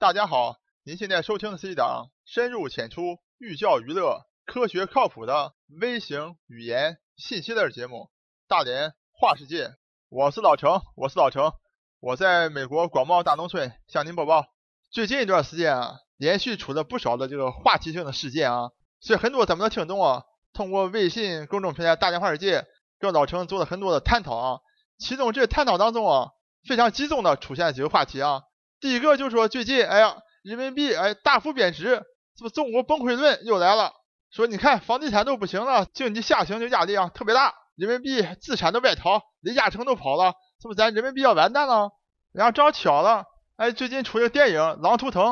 大家好，您现在收听的是一档深入浅出、寓教于乐、科学靠谱的微型语言信息类节目《大连话世界》。我是老程，我是老程，我在美国广袤大农村向您播报。最近一段时间啊，连续出了不少的这个话题性的事件啊，所以很多咱们的听众啊，通过微信公众平台《大连话世界》跟老程做了很多的探讨啊。其中这探讨当中啊，非常集中的出现了几个话题啊。第一个就是说，最近哎呀，人民币哎大幅贬值，是不中国崩溃论又来了？说你看房地产都不行了，经济下行就压力啊特别大，人民币资产都外逃，李嘉诚都跑了，是不是咱人民币要完蛋了？然后正好巧了，哎，最近出一个电影《狼图腾》，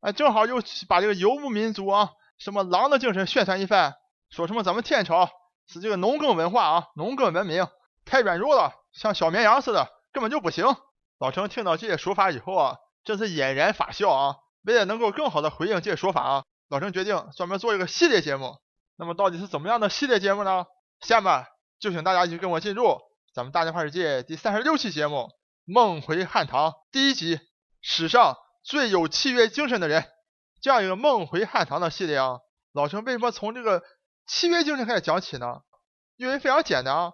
哎，正好又把这个游牧民族啊，什么狼的精神宣传一番，说什么咱们天朝是这个农耕文化啊，农耕文明太软弱了，像小绵羊似的，根本就不行。老程听到这些说法以后啊。这是俨然发笑啊！为了能够更好的回应这些说法啊，老陈决定专门做一个系列节目。那么到底是怎么样的系列节目呢？下面就请大家一起跟我进入咱们大连话世界第三十六期节目《梦回汉唐》第一集：史上最有契约精神的人。这样一个梦回汉唐的系列啊，老陈为什么从这个契约精神开始讲起呢？因为非常简单啊，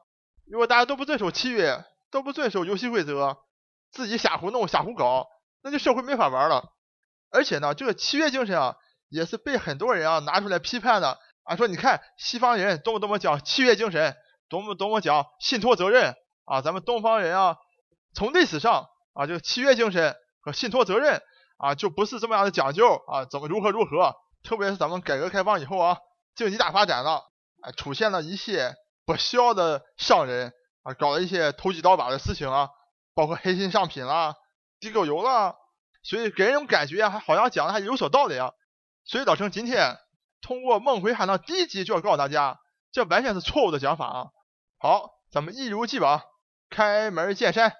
如果大家都不遵守契约，都不遵守游戏规则，自己瞎胡弄瞎胡搞。那就社会没法玩了，而且呢，这个契约精神啊，也是被很多人啊拿出来批判的。啊，说你看西方人多么多么讲契约精神，多么多么讲信托责任。啊，咱们东方人啊，从历史上啊，就契约精神和信托责任啊，就不是这么样的讲究啊，怎么如何如何，特别是咱们改革开放以后啊，经济大发展了，啊，出现了一些不孝的商人啊，搞了一些投机倒把的事情啊，包括黑心商品啦。地沟油了，所以给人种感觉啊，还好像讲的还有所道理啊。所以老陈今天通过《梦回汉唐》第一集就要告诉大家，这完全是错误的讲法啊。好，咱们一如既往开门见山。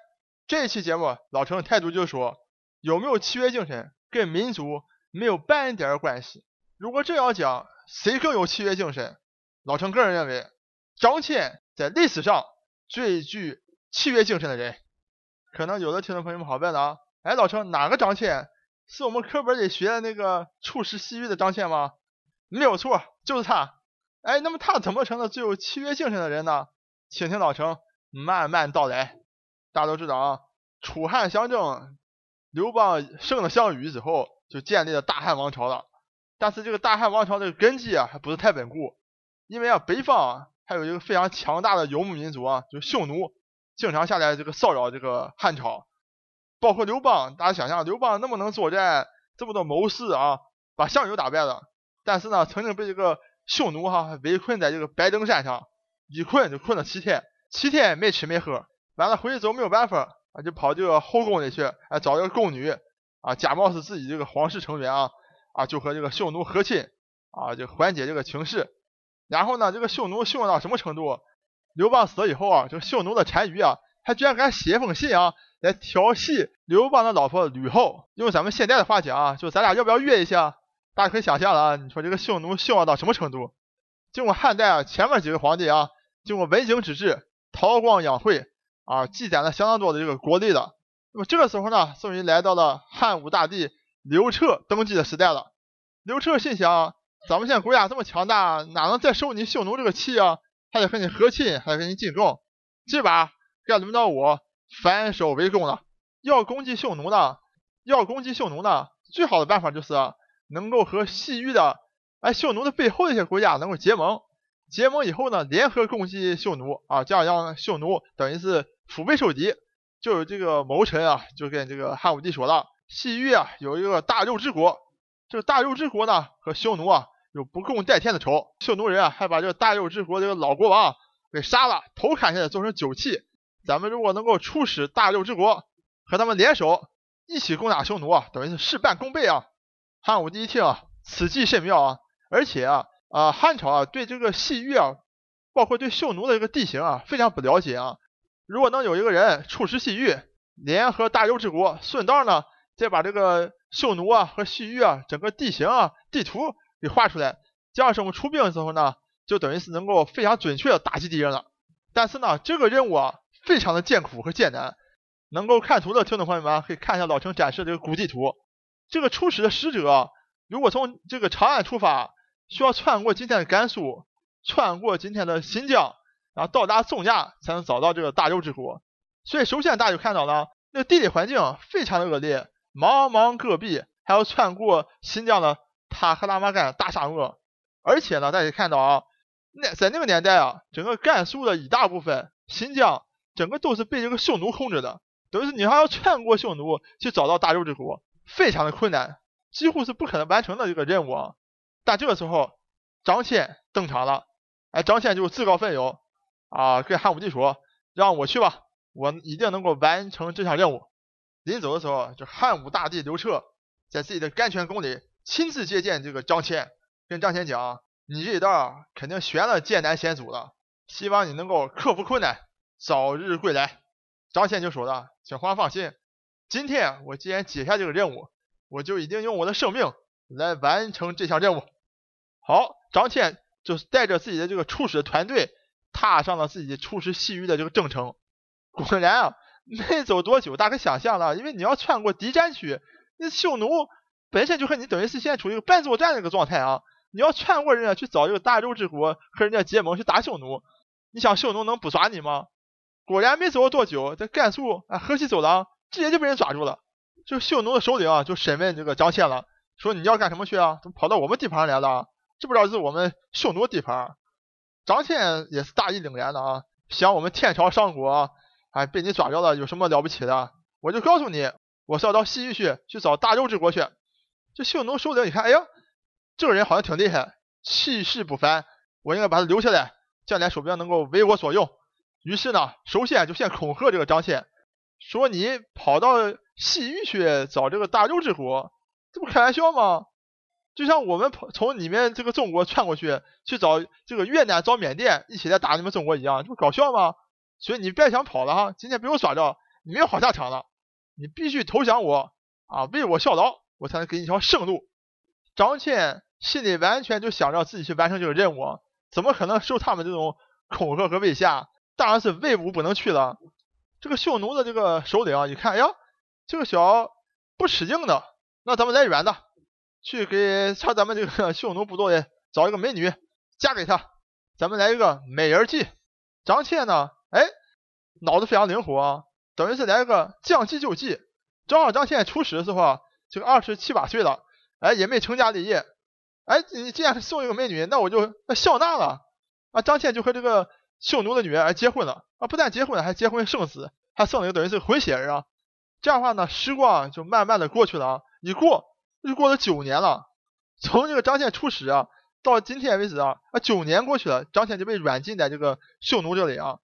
这期节目老陈的态度就是说，有没有契约精神跟民族没有半点关系。如果这样讲，谁更有契约精神？老陈个人认为，张骞在历史上最具契约精神的人。可能有的听众朋友们好问了啊，哎，老程哪个张骞？是我们课本里学的那个处世西域的张骞吗？没有错，就是他。哎，那么他怎么成了最有契约精神的人呢？请听老陈慢慢道来。大家都知道啊，楚汉相争，刘邦胜了项羽之后，就建立了大汉王朝了。但是这个大汉王朝的根基啊，还不是太稳固，因为啊，北方啊还有一个非常强大的游牧民族啊，就是匈奴。经常下来这个骚扰这个汉朝，包括刘邦，大家想想，刘邦那么能作战，这么多谋士啊，把项羽打败了，但是呢，曾经被这个匈奴哈围困在这个白登山上，一困就困了七天，七天没吃没喝，完了回去之后没有办法啊，就跑这个后宫里去，哎，找这个宫女啊，假冒是自己这个皇室成员啊，啊，就和这个匈奴和亲啊，就缓解这个情势，然后呢，这个匈奴凶到什么程度？刘邦死了以后啊，这个匈奴的单于啊，他居然敢写一封信啊，来调戏刘邦的老婆吕后。用咱们现在的话讲啊，就咱俩要不要约一下？大家可以想象了啊，你说这个匈奴凶恶到什么程度？经过汉代啊，前面几位皇帝啊，经过文景之治、韬光养晦啊，积攒了相当多的这个国力了。那么这个时候呢，终于来到了汉武大帝刘彻登基的时代了。刘彻心想，咱们现在国家这么强大，哪能再受你匈奴这个气啊？还得和你和亲，还得和你进贡，这把该轮到我反手为攻了。要攻击匈奴呢？要攻击匈奴呢？最好的办法就是能够和西域的哎匈奴的背后的一些国家能够结盟，结盟以后呢，联合攻击匈奴啊，这样让匈奴等于是腹背受敌。就有这个谋臣啊，就跟这个汉武帝说了，西域啊有一个大肉之国，这个大肉之国呢和匈奴啊。有不共戴天的仇，匈奴人啊，还把这个大肉之国这个老国王给杀了，头砍下来做成酒器。咱们如果能够出使大肉之国，和他们联手一起攻打匈奴啊，等于是事半功倍啊。汉武帝一听啊，此计甚妙啊，而且啊啊汉朝啊对这个西域啊，包括对匈奴的这个地形啊非常不了解啊。如果能有一个人出使西域，联合大肉之国，顺道呢再把这个匈奴啊和西域啊整个地形啊地图。给画出来，这样是我们出兵的时候呢，就等于是能够非常准确的打击敌人了。但是呢，这个任务啊，非常的艰苦和艰难。能够看图的听众朋友们可以看一下老程展示这个古地图。这个出使的使者，如果从这个长安出发，需要穿过今天的甘肃，穿过今天的新疆，然后到达宋家，才能找到这个大周之国。所以，首先大家就看到了，那个地理环境非常的恶劣，茫茫戈壁，还要穿过新疆的塔克拉玛干大沙漠。而且呢，大家看到啊，那在那个年代啊，整个甘肃的一大部分，新疆整个都是被这个匈奴控制的，等于是你还要穿过匈奴去找到大周之国。非常的困难，几乎是不可能完成的这个任务啊！但这个时候，张骞登场了，哎，张骞就自告奋勇啊，跟汉武帝说：“让我去吧，我一定能够完成这项任务。”临走的时候，就汉武大帝刘彻在自己的甘泉宫里亲自接见这个张骞，跟张骞讲：“你这一道肯定悬了艰难险阻了，希望你能够克服困难，早日归来。”张骞就说了：“请皇上放心。”今天我既然接下这个任务，我就一定用我的生命来完成这项任务。好，张骞就带着自己的这个出使团队，踏上了自己出使西域的这个征程。果然啊，没走多久，大家想象了，因为你要穿过敌占区，那匈奴本身就和你等于是现在处于一个半作战的一个状态啊。你要穿过人家去找这个大周之国和人家结盟去打匈奴，你想匈奴能不抓你吗？果然没走多久，在甘肃啊河西走廊。直接就被人抓住了，就匈奴的首领啊，就审问这个张骞了，说你要干什么去啊？怎么跑到我们地盘来了？知不知道这是我们匈奴地盘？张骞也是大义凛然的啊，想我们天朝上国，哎，被你抓着了，有什么了不起的？我就告诉你，我是要到西域去，去找大周之国去。这匈奴首领一看，哎呀，这个人好像挺厉害，气势不凡，我应该把他留下来，将来说不定能够为我所用。于是呢，首先就先恐吓这个张骞。说你跑到西域去找这个大周之国，这不开玩笑吗？就像我们跑从你们这个中国窜过去去找这个越南找缅甸，一起来打你们中国一样，这不搞笑吗？所以你别想跑了哈，今天被我耍着，你没有好下场了，你必须投降我啊，为我效劳，我才能给你一条生路。张骞心里完全就想着自己去完成这个任务，怎么可能受他们这种恐吓和威吓？当然是威武不能去了。这个匈奴的这个首领啊，一看，哎呀，这个小不吃硬的，那咱们来软的，去给朝咱们这个匈奴部落里找一个美女嫁给他，咱们来一个美人计。张骞呢，哎，脑子非常灵活，等于是来一个将计就计。正好张骞出使的时候，这个二十七八岁了，哎，也没成家立业，哎，你既然是送一个美女，那我就笑纳了啊。张骞就和这个。匈奴的女儿结婚了啊！不但结婚了，还结婚生子，还生了一个等于是混血儿啊！这样的话呢，时光就慢慢的过去了啊！一过就过了九年了，从这个张骞出使啊，到今天为止啊，啊九年过去了，张骞就被软禁在这个匈奴这里啊！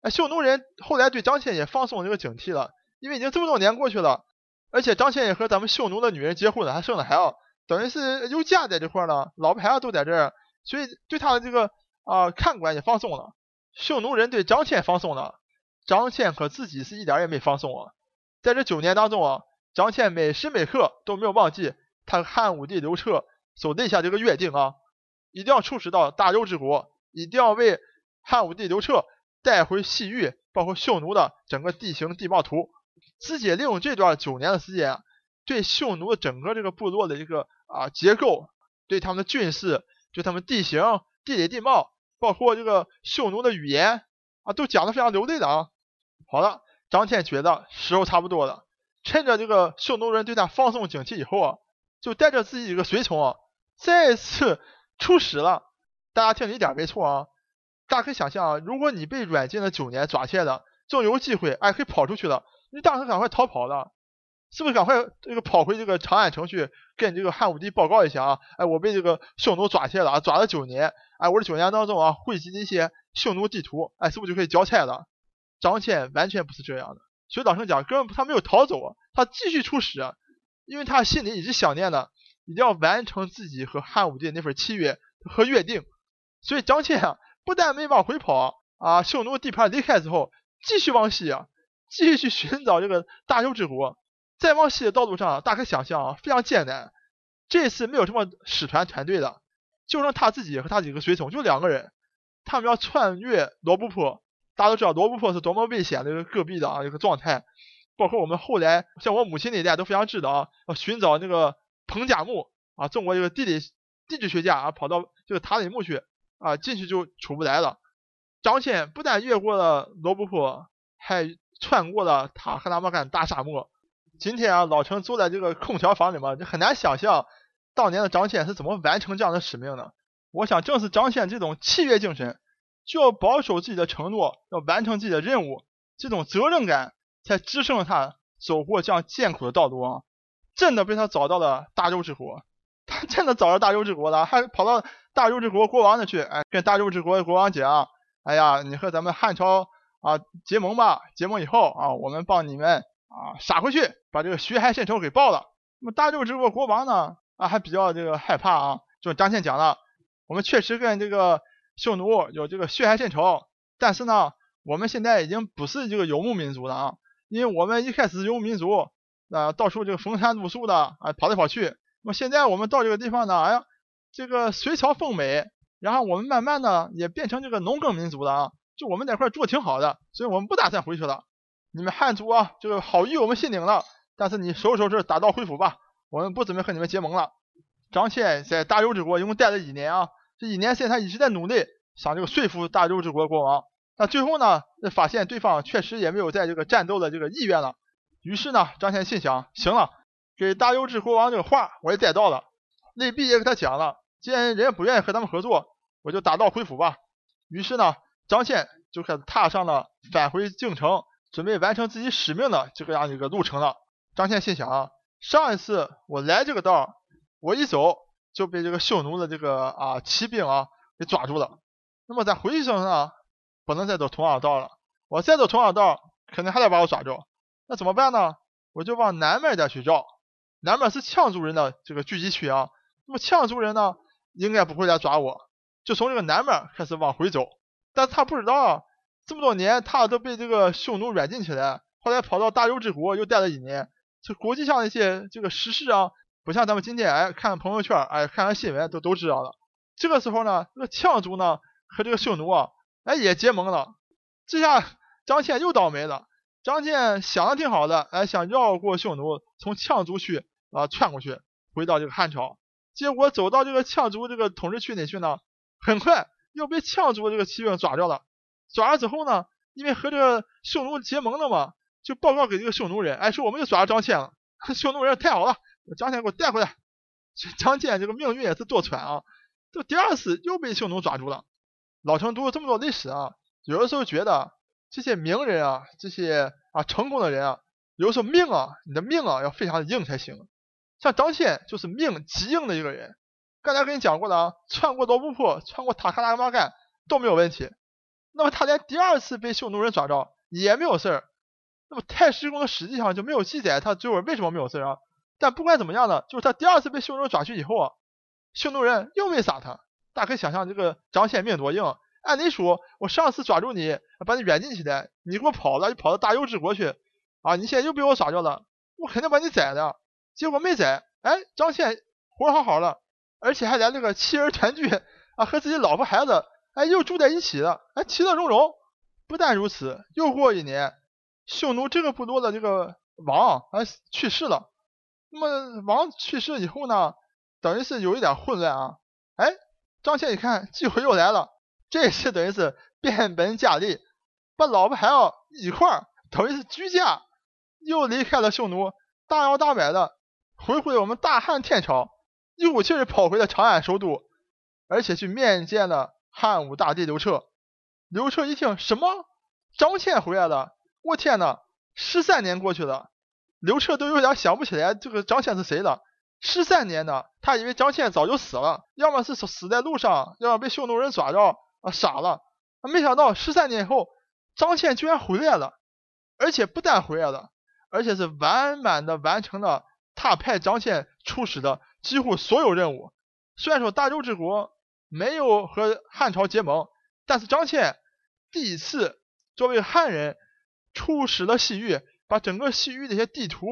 哎，匈奴人后来对张骞也放松这个警惕了，因为已经这么多年过去了，而且张骞也和咱们匈奴的女人结婚了，还生了孩子，等于是有家在这块了，老婆孩子都在这儿，所以对他的这个啊看管也放松了。匈奴人对张骞放松了，张骞可自己是一点也没放松啊！在这九年当中啊，张骞每时每刻都没有忘记他汉武帝刘彻所立下这个约定啊，一定要出使到大周之国，一定要为汉武帝刘彻带回西域，包括匈奴的整个地形地貌图，自己利用这段九年的时间，对匈奴整个这个部落的一个啊结构，对他们的军事，对他们地形地理地貌。包括这个匈奴的语言啊，都讲得非常流利的啊。好了，张骞觉得时候差不多了，趁着这个匈奴人对他放松警惕以后啊，就带着自己一个随从啊，再次出使了。大家听一点没错啊，大家可以想象啊，如果你被软禁了九年抓起来了，正有机会哎可以跑出去了，你当时赶快逃跑了。是不是赶快这个跑回这个长安城去跟这个汉武帝报告一下啊？哎，我被这个匈奴抓起来了啊，抓了九年。哎，我这九年当中啊，汇集那些匈奴地图，哎，是不是就可以交差了？张骞完全不是这样的。所以老生讲，根本他没有逃走啊，他继续出使，因为他心里一直想念的，一定要完成自己和汉武帝那份契约和约定。所以张骞啊，不但没往回跑啊，匈奴地盘离开之后，继续往西啊，继续寻找这个大周之国。再往西的道路上，大家可想象啊，非常艰难。这次没有什么使团团队的，就剩他自己和他几个随从，就两个人。他们要穿越罗布泊，大家都知道罗布泊是多么危险的一个戈壁的啊一个状态。包括我们后来像我母亲那一代都非常知道啊，要寻找那个彭加木啊，中国这个地理地质学家啊，跑到这个塔里木去啊，进去就出不来了。张骞不但越过了罗布泊，还穿过了塔克拉玛干大沙漠。今天啊，老陈坐在这个空调房里嘛，就很难想象当年的张骞是怎么完成这样的使命的。我想，正是张骞这种契约精神，就要保守自己的承诺，要完成自己的任务，这种责任感，才支撑着他走过这样艰苦的道路啊！真的被他找到了大周之国，他真的找到大周之国了，还跑到大周之国国王那去，哎，跟大周之国的国王讲，哎呀，你和咱们汉朝啊结盟吧，结盟以后啊，我们帮你们啊杀回去，把这个血海深仇给报了。那么大周之国国王呢，啊还比较这个害怕啊，就张骞讲了。我们确实跟这个匈奴有这个血海深仇，但是呢，我们现在已经不是这个游牧民族了啊，因为我们一开始游牧民族啊，到处这个逢山露宿的啊，跑来跑去。那么现在我们到这个地方呢，哎呀，这个隋朝丰美，然后我们慢慢的也变成这个农耕民族了啊，就我们在块住的挺好的，所以我们不打算回去了。你们汉族啊，这个好意我们心领了，但是你收拾收拾，打道回府吧，我们不准备和你们结盟了。张骞在大周之国一共待了一年啊。这一年时间，他一直在努力想这个说服大周之国国王。那最后呢，发现对方确实也没有在这个战斗的这个意愿了。于是呢，张骞心想：行了，给大周之国王这个话我也带到了，内壁也给他讲了。既然人家不愿意和咱们合作，我就打道回府吧。于是呢，张骞就开始踏上了返回京城，准备完成自己使命的这个样一个路程了。张骞心想啊，上一次我来这个道，我一走。就被这个匈奴的这个啊骑兵啊给抓住了。那么在回去时候呢，不能再走同样道了。我再走同样道，肯定还得把我抓住。那怎么办呢？我就往南面点去绕。南面是羌族人的这个聚集区啊。那么羌族人呢，应该不会来抓我。就从这个南面开始往回走。但他不知道，这么多年他都被这个匈奴软禁起来，后来跑到大周之国又待了一年。这国际上的一些这个时事啊。不像咱们今天哎看朋友圈哎看看新闻都都知道了。这个时候呢，这个羌族呢和这个匈奴啊哎也结盟了。这下张骞又倒霉了。张骞想的挺好的，哎想绕过匈奴，从羌族区啊穿过去，回到这个汉朝。结果走到这个羌族这个统治区里去呢，很快又被羌族这个骑兵抓掉了。抓了之后呢，因为和这个匈奴结盟了嘛，就报告给这个匈奴人，哎说我们又抓了张骞了。匈奴人太好了。张骞给我带回来。张骞这个命运也是多舛啊！这第二次又被匈奴抓住了。老成读了这么多历史啊，有的时候觉得这些名人啊，这些啊成功的人啊，有的时候命啊，你的命啊要非常的硬才行。像张骞就是命极硬的一个人。刚才跟你讲过的啊，穿过罗布泊，穿过塔克拉玛干都没有问题。那么他连第二次被匈奴人抓着也没有事儿。那么太史公实际上就没有记载他最后为什么没有事儿啊？但不管怎么样呢，就是他第二次被匈奴人抓去以后啊，匈奴人又没杀他。大家可以想象这个张骞命多硬。按理说，我上次抓住你，把你软禁起来，你给我跑了，就跑到大幽之国去啊！你现在又被我抓着了，我肯定把你宰了。结果没宰，哎，张骞活好好的，而且还来了个妻儿团聚啊，和自己老婆孩子哎又住在一起了，哎，其乐融融。不但如此，又过一年，匈奴这个部落的这个王哎去世了。那么王去世以后呢，等于是有一点混乱啊。哎，张骞一看机会又来了，这次等于是变本加厉，把老婆孩子一块儿，等于是居家，又离开了匈奴，大摇大摆的回回我们大汉天朝，一股气儿跑回了长安首都，而且去面见了汉武大帝刘彻。刘彻一听，什么？张骞回来了？我天呐，十三年过去了。刘彻都有点想不起来这个张骞是谁了。十三年呢，他以为张骞早就死了，要么是死在路上，要么被匈奴人抓着啊杀了。没想到十三年以后，张骞居然回来了，而且不但回来了，而且是完满的完成了他派张骞出使的几乎所有任务。虽然说大周之国没有和汉朝结盟，但是张骞第一次作为汉人出使了西域。把整个西域的一些地图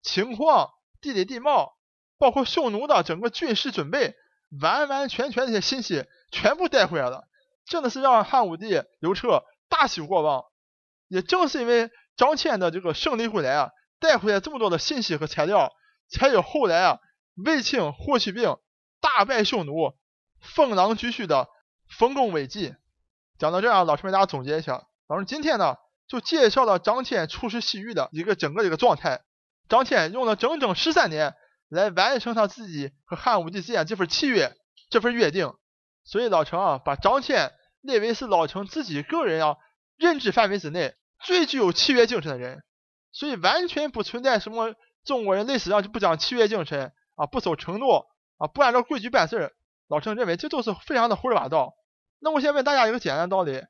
情况、地理地貌，包括匈奴的整个军事准备，完完全全这些信息全部带回来了，真的是让汉武帝刘彻大喜过望。也正是因为张骞的这个胜利回来啊，带回来这么多的信息和材料，才有后来啊卫青、霍去病大败匈奴、封狼居胥的丰功伟绩。讲到这儿，老师为大家总结一下，老师今天呢就介绍了张骞出师西域的一个整个一个状态。张骞用了整整十三年来完成他自己和汉武帝之间这份契约、这份约定。所以老陈啊，把张骞列为是老陈自己个人啊认知范围之内最具有契约精神的人。所以完全不存在什么中国人历史上就不讲契约精神啊，不守承诺啊，不按照规矩办事儿。老陈认为这都是非常的胡说八道。那我先问大家一个简单的道理：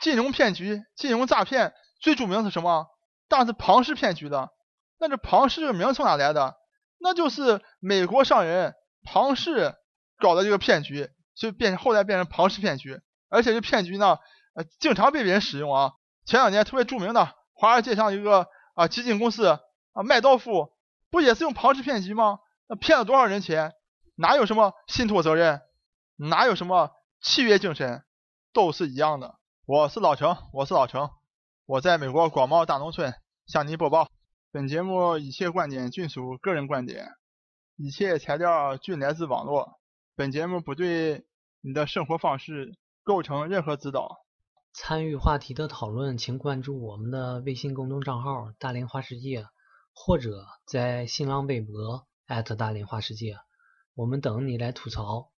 金融骗局、金融诈骗最著名是什么？当然是庞氏骗局的。那这庞氏这个名从哪来的？那就是美国商人庞氏搞的这个骗局。就变后来变成庞氏骗局，而且这骗局呢，呃，经常被别人使用啊。前两年特别著名的华尔街上一个啊基金公司啊麦道夫，不也是用庞氏骗局吗？那骗了多少人钱？哪有什么信托责任？哪有什么契约精神？都是一样的。我是老程，我是老程，我在美国广袤大农村向您播报。本节目一切观点均属个人观点，一切材料均来自网络。本节目不对。你的生活方式构成任何指导。参与话题的讨论，请关注我们的微信公众账号“大连花世界”，或者在新浪微博艾特大连花世界，我们等你来吐槽。